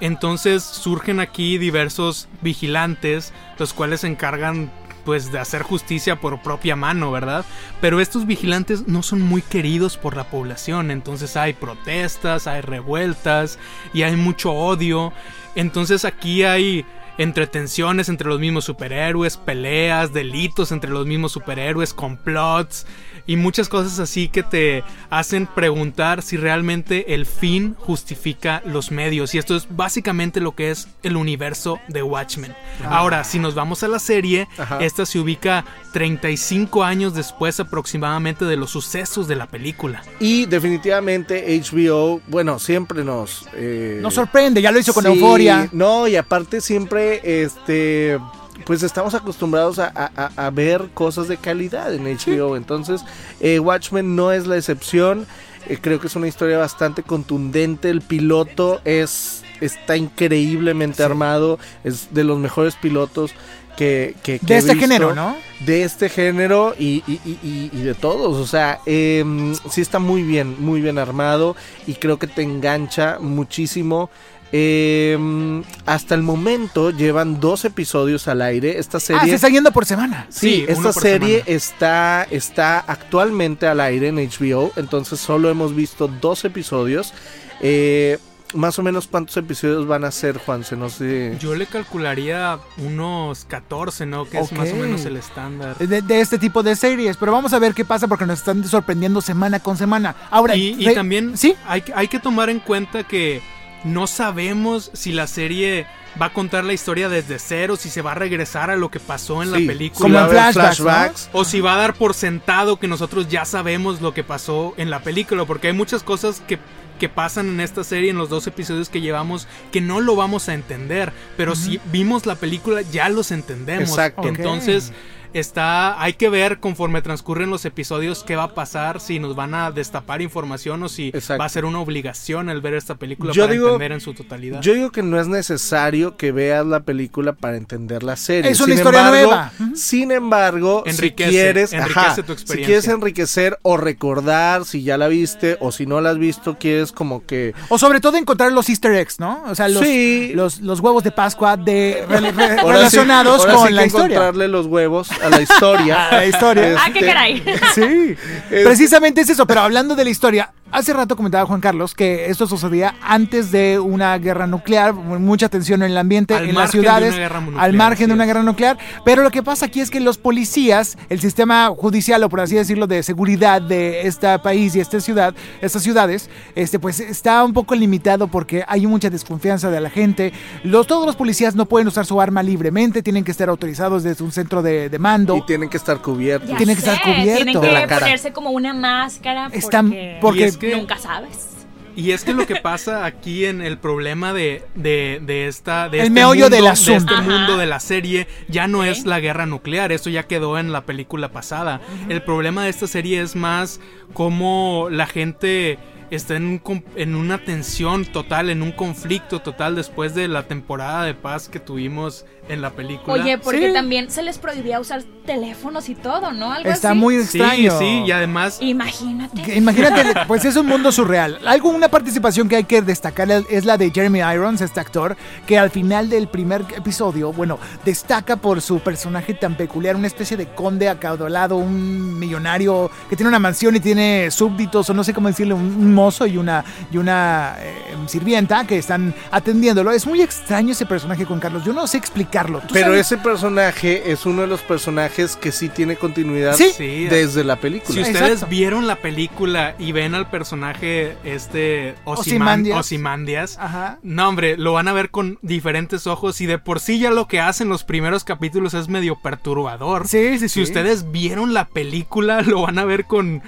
Entonces surgen aquí diversos vigilantes, los cuales se encargan pues de hacer justicia por propia mano, ¿verdad? Pero estos vigilantes no son muy queridos por la población, entonces hay protestas, hay revueltas y hay mucho odio. Entonces aquí hay entretenciones entre los mismos superhéroes, peleas, delitos entre los mismos superhéroes, complots y muchas cosas así que te hacen preguntar si realmente el fin justifica los medios. Y esto es básicamente lo que es el universo de Watchmen. Ahora, si nos vamos a la serie, Ajá. esta se ubica 35 años después aproximadamente de los sucesos de la película. Y definitivamente HBO, bueno, siempre nos... eh, Nos sorprende, ya lo hizo con sí, Euforia. No, y aparte siempre, este... Pues estamos acostumbrados a, a- a- a ver cosas de calidad en HBO. Entonces, eh, Watchmen no es la excepción. Eh, creo que es una historia bastante contundente. El piloto es está increíblemente armado. Es de los mejores pilotos que, que- que De he este visto género, ¿no? de este género y, y- y- y- y de todos. O sea, em, sí está muy bien, muy bien armado y creo que te engancha muchísimo. Em, hasta el momento llevan dos episodios al aire. Esta Ah, serie... se está yendo por semana. Sí, Sí, esta serie semana. está, está actualmente al aire en HBO, entonces solo hemos visto dos episodios. Eh, más o menos cuántos episodios van a ser, Juanse, no sé. Yo le calcularía unos 14, ¿no? Que es más o menos el estándar. De, de este tipo de series. Pero vamos a ver qué pasa porque nos están sorprendiendo semana con semana. Ahora, Y, y re- también ¿Sí? hay, que- hay que tomar en cuenta que no sabemos si la serie va a contar la historia desde cero, si se va a regresar a lo que pasó en Sí, la película. Como en flashbacks. O si va a dar por sentado que nosotros ya sabemos lo que pasó en la película, porque hay muchas cosas que, que pasan en esta serie, en los dos episodios que llevamos, que no lo vamos a entender, pero si vimos la película ya los entendemos. Exacto. Entonces está, hay que ver conforme transcurren los episodios qué va a pasar, si nos van a destapar información o si Exacto. va a ser una obligación el ver esta película Yo para digo- entender en su totalidad. Yo digo que no es necesario que veas la película para entender la serie. Es una Sin historia embargo- nueva. Sin embargo, Enriquece, si quieres, enriquece ajá, tu si experiencia. quieres enriquecer o recordar si ya la viste o si no la has visto, quieres como que O sobre todo encontrar los easter eggs, ¿no? O sea, los, Sí. los, los huevos de Pascua de, re- re- sí- relacionados ahora con sí la que historia. encontrarle los huevos a la historia. A la historia. Ah, qué Este, caray. Sí, precisamente es eso, pero hablando de la historia, hace rato comentaba Juan Carlos que esto sucedía antes de una guerra nuclear, mucha tensión en el ambiente, Al en las ciudades, nuclear, al margen de una guerra nuclear, pero lo que pasa aquí es que los policías, el sistema judicial o por así decirlo de seguridad de este país y esta ciudad, estas ciudades, este pues está un poco limitado porque hay mucha desconfianza de la gente. Los todos los policías no pueden usar su arma libremente, tienen que estar autorizados desde un centro de, de mando. Y tienen que estar cubiertos. Ya Tiene que estar sé, cubierto. Tienen De la que cara. ponerse como una máscara Están- porque, porque- Y es que- nunca sabes. Y es que lo que pasa aquí en el problema de, de, de esta. De El este meollo mundo, del de asunto. este Ajá. mundo de la serie ya no es la guerra nuclear. Eso ya quedó en la película pasada. El problema de esta serie es más cómo la gente está en, un en una tensión total, en un conflicto total después de la temporada de paz que tuvimos en la película. Oye, porque Sí. también se les prohibía usar teléfonos y todo, ¿no? Algo Está así. muy sí, extraño. sí, y además Imagínate. Imagínate, pues es un mundo surreal. Algo, una participación que hay que destacar es la de Jeremy Irons, este actor, que al final del primer episodio, bueno, destaca por su personaje tan peculiar, una especie de conde acaudalado, un millonario que tiene una mansión y tiene súbditos, o no sé cómo decirle, un, mozo y una, y una eh, sirvienta que están atendiéndolo. Es muy extraño ese personaje con Carlos. Yo no sé explicarlo. ¿Tú Pero sabes? ese personaje es uno de los personajes que sí tiene continuidad Sí. Desde la Si película. Exacto. ustedes vieron la película y ven al personaje este Ozymandias. Ozymandias, Ajá. no hombre, lo van a ver con diferentes ojos y de por sí ya lo que hacen los primeros capítulos es medio perturbador. Sí, sí, Si sí. ustedes vieron la película, lo van a ver con...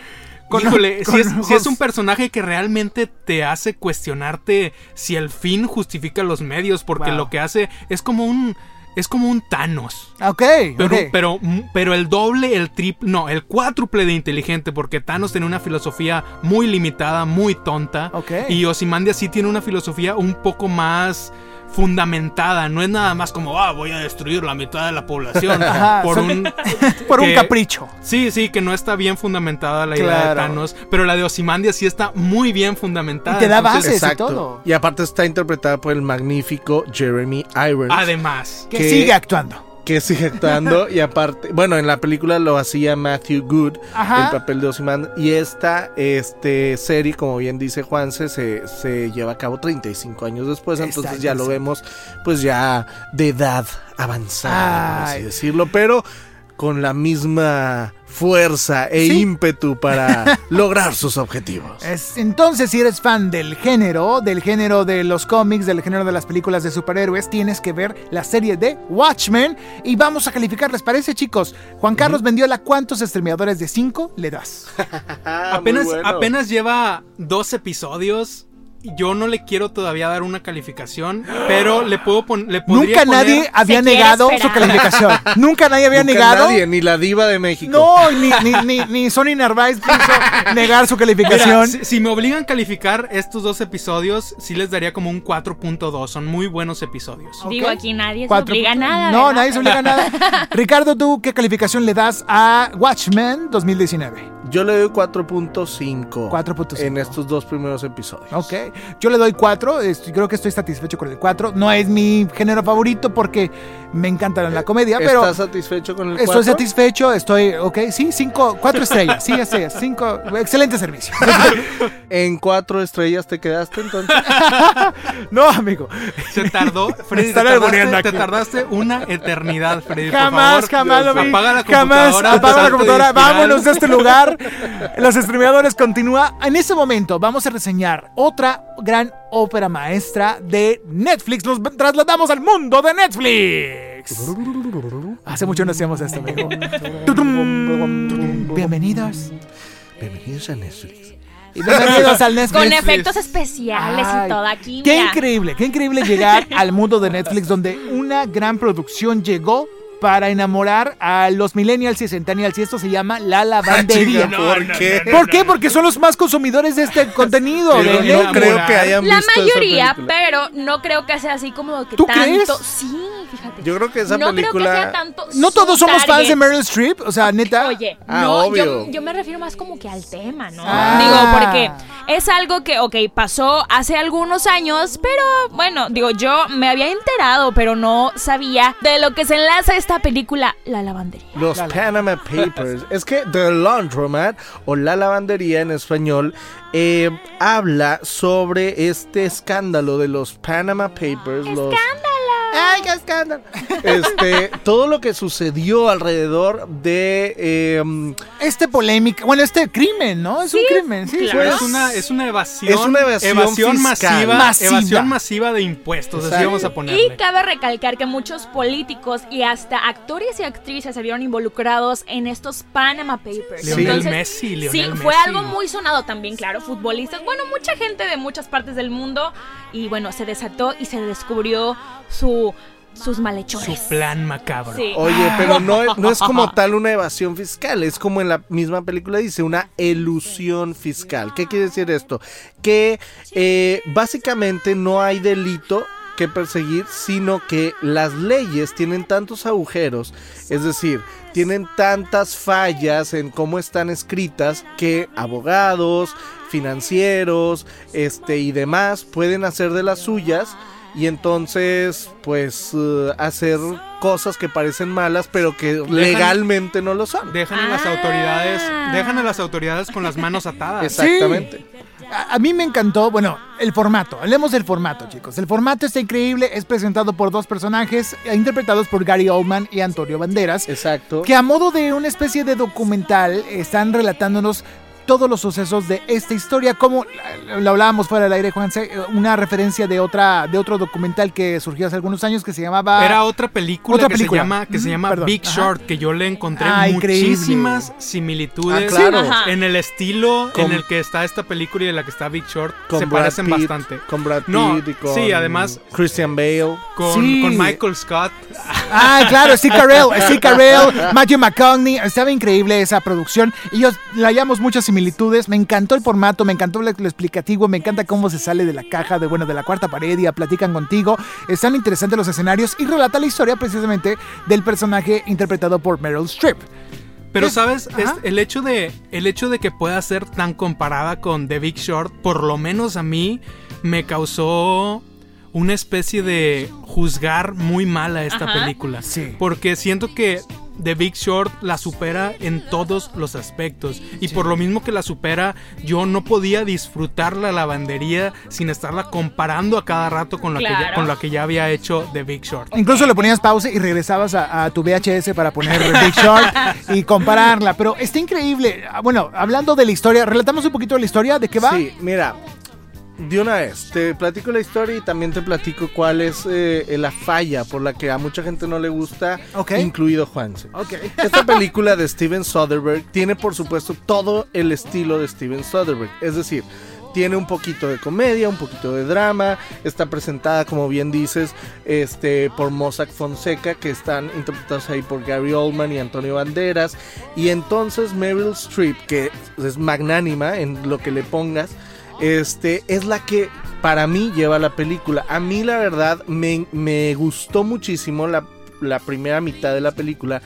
Con- Híjole, con si, es, si un personaje que realmente te hace cuestionarte si el fin justifica los medios, porque Wow. lo que hace es como un... Es como un Thanos. Ok, Pero, pero, pero el doble, el triple, no, el cuádruple de inteligente, porque Thanos tiene una filosofía muy limitada, muy tonta. Ok. Y Ozymandias sí tiene una filosofía un poco más fundamentada. No es nada más como, ah, voy a destruir la mitad de la población. Ajá, por un. por un capricho. Sí, sí, que no está bien fundamentada la idea de. Thanos. Pero la de Ozymandias sí está muy bien fundamentada. Y te da entonces, bases. y todo. Y aparte está interpretada por el magnífico Jeremy Irons. Además. Que que- sigue actuando. Que sigue actuando y aparte, bueno, en la película lo hacía Matthew Good, Ajá. el papel de Ozymandias y esta este serie, como bien dice Juanse, se, se lleva a cabo 35 años después, entonces ya lo vemos pues ya de edad avanzada, por así decirlo, pero con la misma fuerza e Sí. ímpetu para lograr sus objetivos. Es- entonces, si eres fan del género, del género de los cómics, del género de las películas de superhéroes, tienes que ver la serie de Watchmen y vamos a calificar, ¿les parece, chicos? Juan Carlos vendió la cuántos streameadores de 5 le das. Ah, apenas, bueno. apenas lleva dos episodios. Yo no le quiero todavía dar una calificación, pero le puedo pon- le podría Nunca poner- nadie había negado su calificación. Nunca nadie había Nunca negado. nadie, ni la diva de México. No, ni, ni, ni, ni Sony Narváez quiso negar su Mira, calificación. si, si me obligan a calificar estos dos episodios, sí les daría como un 4.2. Son muy buenos episodios. Digo, aquí nadie se obliga a nada. No, ¿verdad? nadie se obliga a nada. Ricardo, ¿tú qué calificación le das a Watchmen 2019? Yo le doy 4.5 4.5. en estos dos primeros episodios. Ok, yo le doy 4, estoy- creo que estoy satisfecho con el 4. No es mi género favorito porque me encanta la comedia, pero ¿Estás satisfecho con el estoy 4? satisfecho, estoy, ok, sí, 5, 4 estrellas, sí, así es, 5, excelente servicio. En cuatro estrellas te quedaste entonces. No, amigo, Se tardó, Freddy, tardaste, te tardaste una eternidad, Freddy. por jamás, favor. jamás lo vi, Apaga la jamás, computadora. apaga la computadora, vámonos de este lugar. Los streameadores continúa. En este momento vamos a reseñar otra gran ópera maestra de Netflix. Nos trasladamos al mundo de Netflix. Hace mucho no hacíamos esto, amigo. Bienvenidos. Bienvenidos a Netflix. Y bienvenidos al Netflix. Con efectos especiales Ay, y todo aquí. Qué mira. increíble, qué increíble llegar al mundo de Netflix donde una gran producción llegó para enamorar a los millennials y centennials y esto se llama la lavandería. ¿Por qué? ¿Por qué? Porque son los más consumidores de este contenido. Pero de no creo que hayan La visto mayoría, película. pero no creo que sea así como que ¿Tú tanto. crees? Sí, fíjate. Yo creo que esa no creo que película- sea tanto. No todos somos fans de. Meryl Streep, o sea, neta. Oye, Ah, no, obvio. yo, yo me refiero más como que al tema, ¿no? Ah. Digo, porque es algo que, ok, pasó hace algunos años, pero bueno, digo, yo me había enterado, pero no sabía de lo que se enlaza esta película, La Lavandería. Los Panama Papers. es que The Laundromat o La Lavandería en español eh, habla sobre este escándalo de los Panama Papers. Los... ¡Ay, qué escándalo! Este, todo lo que sucedió alrededor de. eh, Este polémica, bueno, este crimen, ¿no? Es un crimen, sí. claro. sí. Es una, es una evasión. Es una evasión masiva, Masiva. Evasión masiva de impuestos. Así vamos a Y ponerle. cabe recalcar que muchos políticos y hasta actores y actrices se vieron involucrados en estos Panama Papers. Lionel Messi, Lionel sí, fue Messi. algo muy sonado también, claro, futbolistas, bueno, mucha gente de muchas partes del mundo y bueno, se desató y se descubrió su sus Su malhechores. plan macabro. Sí. Oye, pero no, es- no es como tal una evasión fiscal, es como en la misma película dice, una elusión fiscal. ¿Qué quiere decir esto? Que eh, básicamente no hay delito que perseguir, sino que las leyes tienen tantos agujeros, es decir, tienen tantas fallas en cómo están escritas que abogados, financieros, este y demás pueden hacer de las suyas y entonces pues eh, hacer cosas que parecen malas pero que legalmente no lo son. Dejan a las Ah. autoridades, dejan a las autoridades con las manos atadas. Exactamente. A, a mí me encantó, bueno, el formato. Hablemos del formato, chicos. El formato está increíble, es presentado por dos personajes eh, interpretados por Gary Oldman y Antonio Banderas, Exacto. que a modo de una especie de documental están relatándonos todos los sucesos de esta historia, como lo hablábamos fuera del aire, Juanse, eh, una referencia de otra de otro documental que surgió hace algunos años que se llamaba Era otra película Otra que película. se llama, que se llama perdón, Big ajá. Short, que yo le encontré Ah, increíble. muchísimas similitudes Ah, claro. En el estilo Con- en el que está esta película y en la que está Big Short. Se Brad parecen Pitt, bastante. Con Brad Pitt No, y con sí, además- Christian Bale. Con, Sí. con Michael Scott. Ah, claro, Steve Carell, Steve Carell, Matthew McConaughey, estaba increíble esa producción y yo le hallamos muchas similitudes, me encantó el formato, me encantó lo, lo explicativo, me encanta cómo se sale de la caja, de bueno, de la cuarta pared y platican contigo, están interesantes los escenarios y relata la historia precisamente del personaje interpretado por Meryl Streep. Pero Es- sabes, Es- el hecho de el hecho de que pueda ser tan comparada con The Big Short, por lo menos a mí me causó una especie de juzgar muy mal a esta Ajá. película. Sí. Porque siento que The Big Short la supera en todos los aspectos. Y por lo mismo que la supera, yo no podía disfrutar la lavandería sin estarla comparando a cada rato con la, que, ya, con la que ya había hecho The Big Short. Incluso le ponías pausa y regresabas a, a tu VHS para poner Big Short y compararla, pero está increíble. Ah, Bueno, hablando de la historia, relatamos un poquito de la historia, ¿de qué va? Sí, mira, de una vez, te platico la historia y también te platico cuál es eh, la falla por la que a mucha gente no le gusta, Ok. incluido Juanse. Ok. Esta película de Steven Soderbergh tiene por supuesto todo el estilo de Steven Soderbergh, es decir, tiene un poquito de comedia, un poquito de drama, está presentada como bien dices, este por Mossack Fonseca que están interpretados ahí por Gary Oldman y Antonio Banderas y entonces Meryl Streep que es magnánima en lo que le pongas, este es la que para mí lleva la película. A mí la verdad me, me gustó muchísimo la, la primera mitad de la película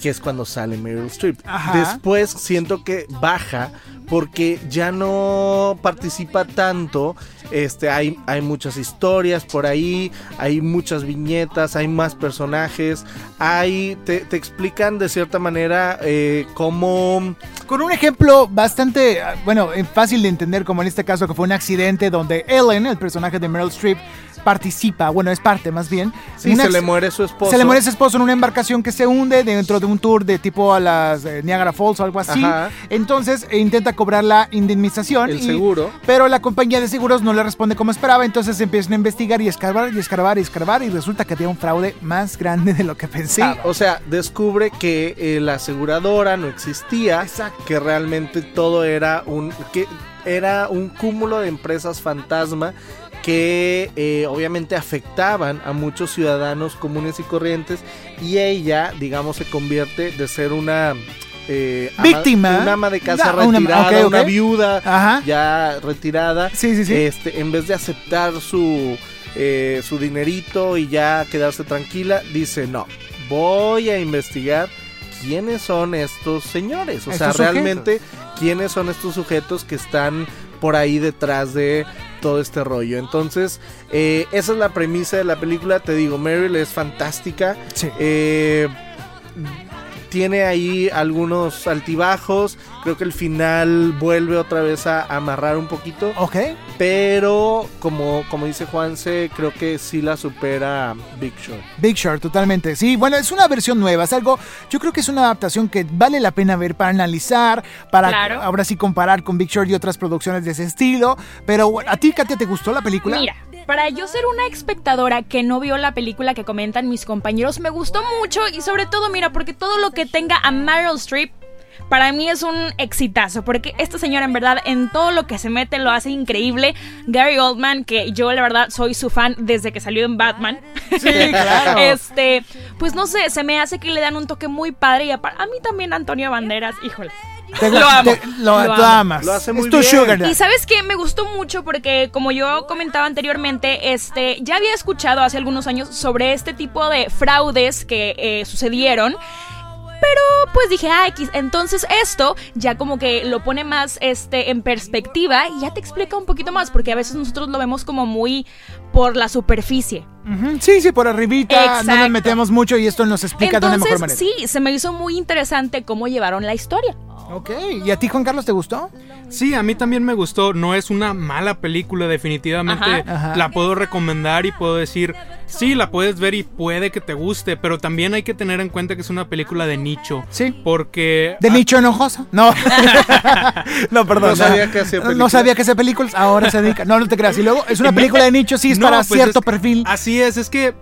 que es cuando sale Meryl Streep. Ajá. Después siento que baja porque ya no participa tanto. Este, hay, hay muchas historias por ahí, hay muchas viñetas, hay más personajes, hay, te, te explican de cierta manera eh, cómo... Con un ejemplo bastante, ah, bueno, eh, fácil de entender, como en este caso que fue un accidente donde Ellen, el personaje de Meryl Streep, participa, bueno, es parte más bien. Sí, Una se le muere su esposo. Se le muere su esposo en una embarcación que se hunde dentro de un tour de tipo a las eh, Niagara Falls o algo así. Ajá. Entonces eh, intenta cobrar la indemnización. El y- seguro. Pero la compañía de seguros no le responde como esperaba. Entonces empiezan a investigar y escarbar y escarbar y escarbar. Y resulta que había un fraude más grande de lo que Sí, pensaba. o sea, descubre que eh, la aseguradora no existía, Exacto. que realmente todo era un que era un cúmulo de empresas fantasma que eh, obviamente afectaban a muchos ciudadanos comunes y corrientes y ella, digamos, se convierte de ser una eh, ama- Víctima. una ama de casa Ah, una- retirada, una viuda Ajá. ya retirada, Sí, sí, sí. este, en vez de aceptar su, eh, su dinerito y ya quedarse tranquila, dice, no, voy a investigar quiénes son estos señores. O sea, realmente quiénes son estos sujetos que están por ahí detrás de todo este rollo. Entonces, eh, esa es la premisa de la película. Te digo, Meryl es fantástica. Sí. Eh, tiene ahí algunos altibajos. Creo que el final vuelve otra vez a amarrar un poquito. Ok. Pero como, como dice Juanse, creo que sí la supera Big Short. Big Short, totalmente. Sí, bueno, es una versión nueva, es algo, yo creo que es una adaptación que vale la pena ver para analizar, para Claro. ahora sí comparar con Big Short y otras producciones de ese estilo. Pero ¿a ti, Katia, te gustó la película? Mira, para yo ser una espectadora que no vio la película que comentan mis compañeros, me gustó mucho y sobre todo, mira, porque todo lo que tenga a Meryl Streep para mí es un exitazo, porque esta señora en verdad en todo lo que se mete lo hace increíble. Gary Oldman, que yo la verdad soy su fan desde que salió en Batman. Sí, claro. Este, pues no sé, se me hace que le dan un toque muy padre y apar- a mí también Antonio Banderas, híjole. Te- Lo amo, te- lo, lo amas. Lo hace muy es tu bien. sugar. Y sabes qué, me gustó mucho porque como yo comentaba anteriormente, este, ya había escuchado hace algunos años sobre este tipo de fraudes que eh, sucedieron. Pero pues dije, ah, X, entonces esto ya como que lo pone más este, en perspectiva y ya te explica un poquito más, porque a veces nosotros lo vemos como muy por la superficie. Sí, sí, por arribita, no nos metemos mucho y esto nos explica de una mejor manera. Entonces, sí, se me hizo muy interesante cómo llevaron la historia. Ok, ¿y a ti, Juan Carlos, te gustó? Sí, a mí también me gustó. No es una mala película, definitivamente. Ajá. Ajá. La puedo recomendar y puedo decir, sí, la puedes ver y puede que te guste, pero también hay que tener en cuenta que es una película de nicho. Sí. Porque... ¿De ah, nicho enojoso? No. no, perdón. No sabía que hacía No películas. sabía que hacía películas, ahora se dedica. No, no te creas. Y luego, es una película de nicho, sí, es No, para pues cierto es- perfil. Así es, es que,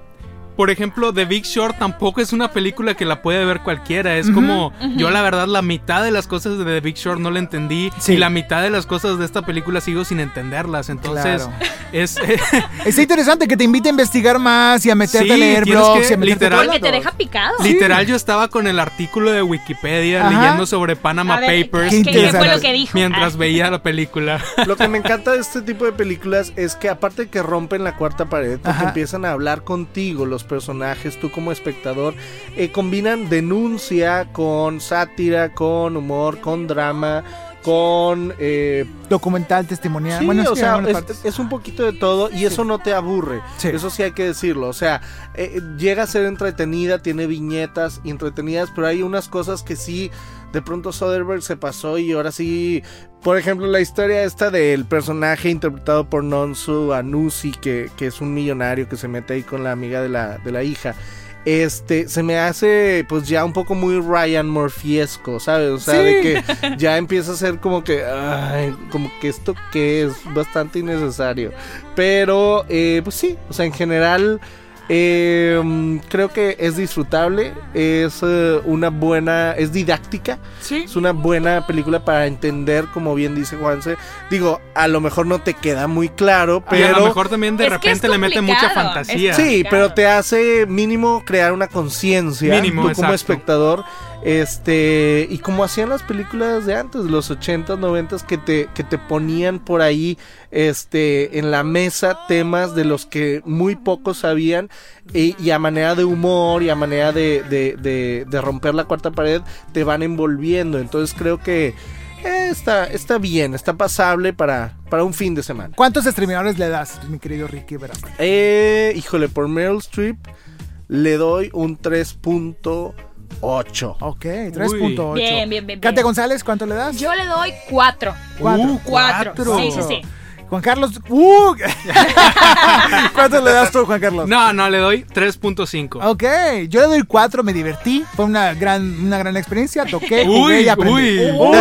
por ejemplo, The Big Short tampoco es una película que la puede ver cualquiera. Es como, yo la verdad, la mitad de las cosas de The Big Short no la entendí. Sí. Y la mitad de las cosas de esta película sigo sin entenderlas. Entonces, Claro. es... Está interesante que te invite a investigar más y a meterte Sí, a leer blogs que y a literal- Porque te deja picado. Literal, yo estaba con el artículo de Wikipedia Ajá. leyendo sobre Panama ver, Papers Qué ¿qué, qué fue lo que dijo? mientras Ah. veía la película. Lo que me encanta de este tipo de películas es que aparte que rompen la cuarta pared, porque empiezan a hablar contigo los personajes, tú como espectador, eh, combinan denuncia con sátira, con humor, con drama, con... eh, Documental, testimonial. sí, bueno, o sí, sea, es, es un poquito de todo y eso no te aburre. Sí. Eso sí hay que decirlo. O sea, eh, llega a ser entretenida, tiene viñetas entretenidas, pero hay unas cosas que sí, de pronto Soderbergh se pasó y ahora sí. Por ejemplo, la historia esta del personaje interpretado por Nonsu Anusi, que, que es un millonario que se mete ahí con la amiga de la, de la hija. Este, se me hace pues ya un poco muy Ryan Murphyesco, ¿sabes? O sea, Sí. de que ya empieza a ser como que, ay, como que esto que es bastante innecesario. Pero, eh, pues sí, o sea, en general, eh, creo que es disfrutable, es eh, una buena, es didáctica, Sí. es una buena película para entender, como bien dice Juanse. Digo, a lo mejor no te queda muy claro, y a lo pero... mejor también de Es repente le mete mucha fantasía. Sí, pero te hace mínimo crear una conciencia Mínimo, tú como exacto. espectador. Este, y como hacían las películas de antes, de los 80s, 90s, que te, que te ponían por ahí este, en la mesa temas de los que muy pocos sabían, y, y a manera de humor y a manera de, de, de- de romper la cuarta pared, te van envolviendo. Entonces creo que eh, está, está bien, está pasable para, para un fin de semana. ¿Cuántos streamadores le das, mi querido Ricky Verástegui? Eh, híjole, por Meryl Streep le doy un 3.8. Ok, 3.8. Bien, bien, bien, bien. Katia González, ¿cuánto le das? Yo le doy cuatro. Cuatro. Uh, Cuatro. cuatro. Sí, sí, sí. Juan Carlos. ¡Uh! ¿Cuánto le das tú, Juan Carlos? No, no, le doy 3.5. Ok, yo le doy 4, me divertí. Fue una gran, una gran experiencia. Toqué, Uy, jugué y aprendí. uy. ¡Uy!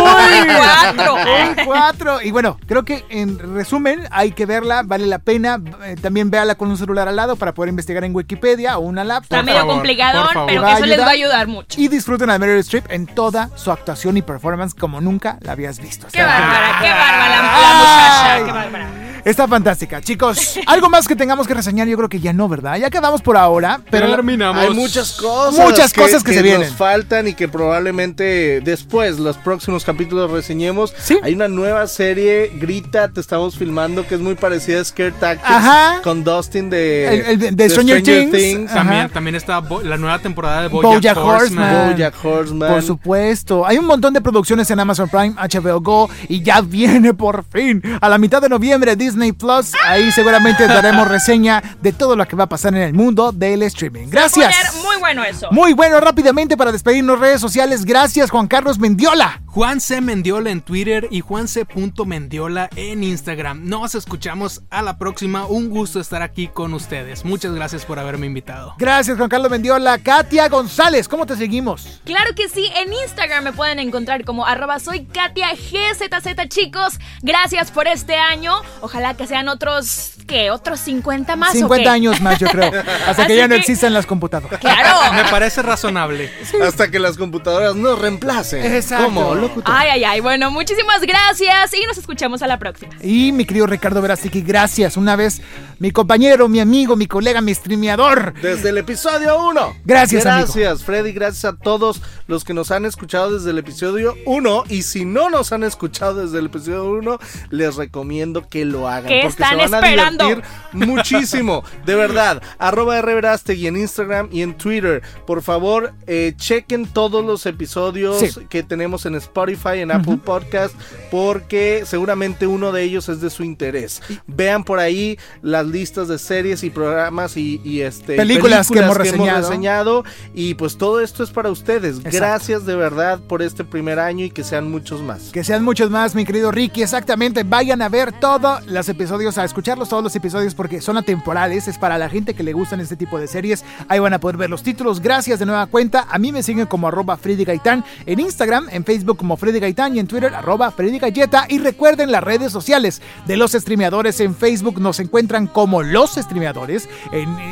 cuatro. ¡Uy, cuatro! Y bueno, creo que en resumen hay que verla, vale la pena. Eh, también véala con un celular al lado para poder investigar en Wikipedia o una laptop. Está medio favor, complicado, por favor. pero a eso les va a ayudar. mucho. Y disfruten a Meryl Streep en toda su actuación y performance como nunca la habías visto. Qué bárbara, qué bárbara la, muchacha, qué bárbara. Está fantástica, chicos. Algo más que tengamos que reseñar, yo creo que ya no, ¿verdad? Ya quedamos por ahora, pero Terminamos. Hay muchas cosas. Muchas cosas que se vienen. nos faltan y que probablemente después, los próximos capítulos reseñemos. Sí. Hay una nueva serie, Grita, te estamos filmando, que es muy parecida a Scare Tactics. Ajá. Con Dustin de, El- el de- de Stranger Things. También, está Bo- la nueva temporada de Bojack Bojack, Horseman. Horseman. Bojack Horseman. Por supuesto. Hay un montón de producciones en Amazon Prime, HBO Go y ya viene por fin. A la mitad de noviembre Disney Plus. Ahí seguramente daremos reseña de todo lo que va a pasar en el mundo del streaming. Gracias. Muy bueno eso. Muy bueno, rápidamente para despedirnos redes sociales. Gracias Juan Carlos Mendiola. Juan C. Mendiola en Twitter y Juan C. Mendiola en Instagram. Nos escuchamos a la próxima. Un gusto estar aquí con ustedes. Muchas gracias por haberme invitado. Gracias Juan Carlos Mendiola. Katia González, ¿cómo te seguimos? Claro que sí, en Instagram me pueden encontrar como arroba soy Katia GZZ chicos. Gracias por este año. Ojalá que sean otros, ¿qué? ¿Otros 50 más o 50 qué? años más, yo creo. Hasta que ya no que- existan las computadoras. Claro. Me parece razonable. Hasta que las computadoras nos reemplacen. Exacto. Como locutor. Ay, ay, ay. Bueno, muchísimas gracias y nos escuchamos a la próxima. Y mi querido Ricardo Verástegui, gracias una vez, mi compañero, mi amigo, mi colega, mi streameador. Desde el episodio 1. Gracias, amigo. Gracias, Freddy. Gracias a todos los que nos han escuchado desde el episodio 1. Y si no nos han escuchado desde el episodio 1, les recomiendo que lo hagan. ¿Qué porque están se van esperando? a divertir muchísimo. De verdad. Arroba R Verástegui en Instagram y en Twitter. Por favor, eh, chequen todos los episodios Sí. que tenemos en Spotify, en Apple Podcast, porque seguramente uno de ellos es de su interés. Vean por ahí las listas de series y programas y, y, este Películas que hemos reseñado. reseñado. y pues todo esto es para ustedes. Exacto. Gracias de verdad por este primer año y que sean muchos más. Que sean muchos más, mi querido Ricky. Exactamente. Vayan a ver todos los episodios, a escucharlos todos los episodios porque son atemporales. Es para la gente que le gustan este tipo de series. Ahí van a poder ver los títulos. Gracias de nueva cuenta. A mí me siguen como arroba Freddy Gaitán en Instagram, en Facebook como Freddy Gaitán y en Twitter arroba Freddy Galleta. Y recuerden las redes sociales de los streameadores. En Facebook nos encuentran como los streameadores.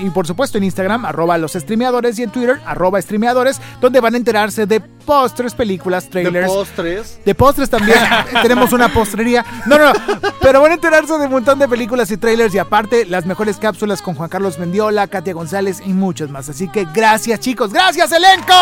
Y por supuesto en Instagram arroba los streameadores y en Twitter arroba streameadores donde van a enterarse de postres, películas, De trailers. postres. De postres también. Tenemos una postrería. No, no, no. Pero van a enterarse de un montón de películas y trailers. Y aparte, las mejores cápsulas con Juan Carlos Mendiola, Katia González y muchos más. Así que gracias, chicos. ¡Gracias, elenco!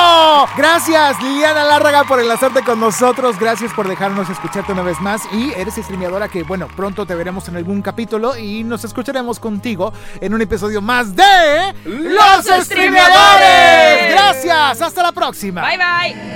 Gracias, Liliana Lárraga, por enlazarte con nosotros. Gracias por dejarnos escucharte una vez más. Y eres streameadora que, bueno, pronto te veremos en algún capítulo. Y nos escucharemos contigo en un episodio más de. ¡Los Streameadores! Gracias. Hasta la próxima. Bye, bye.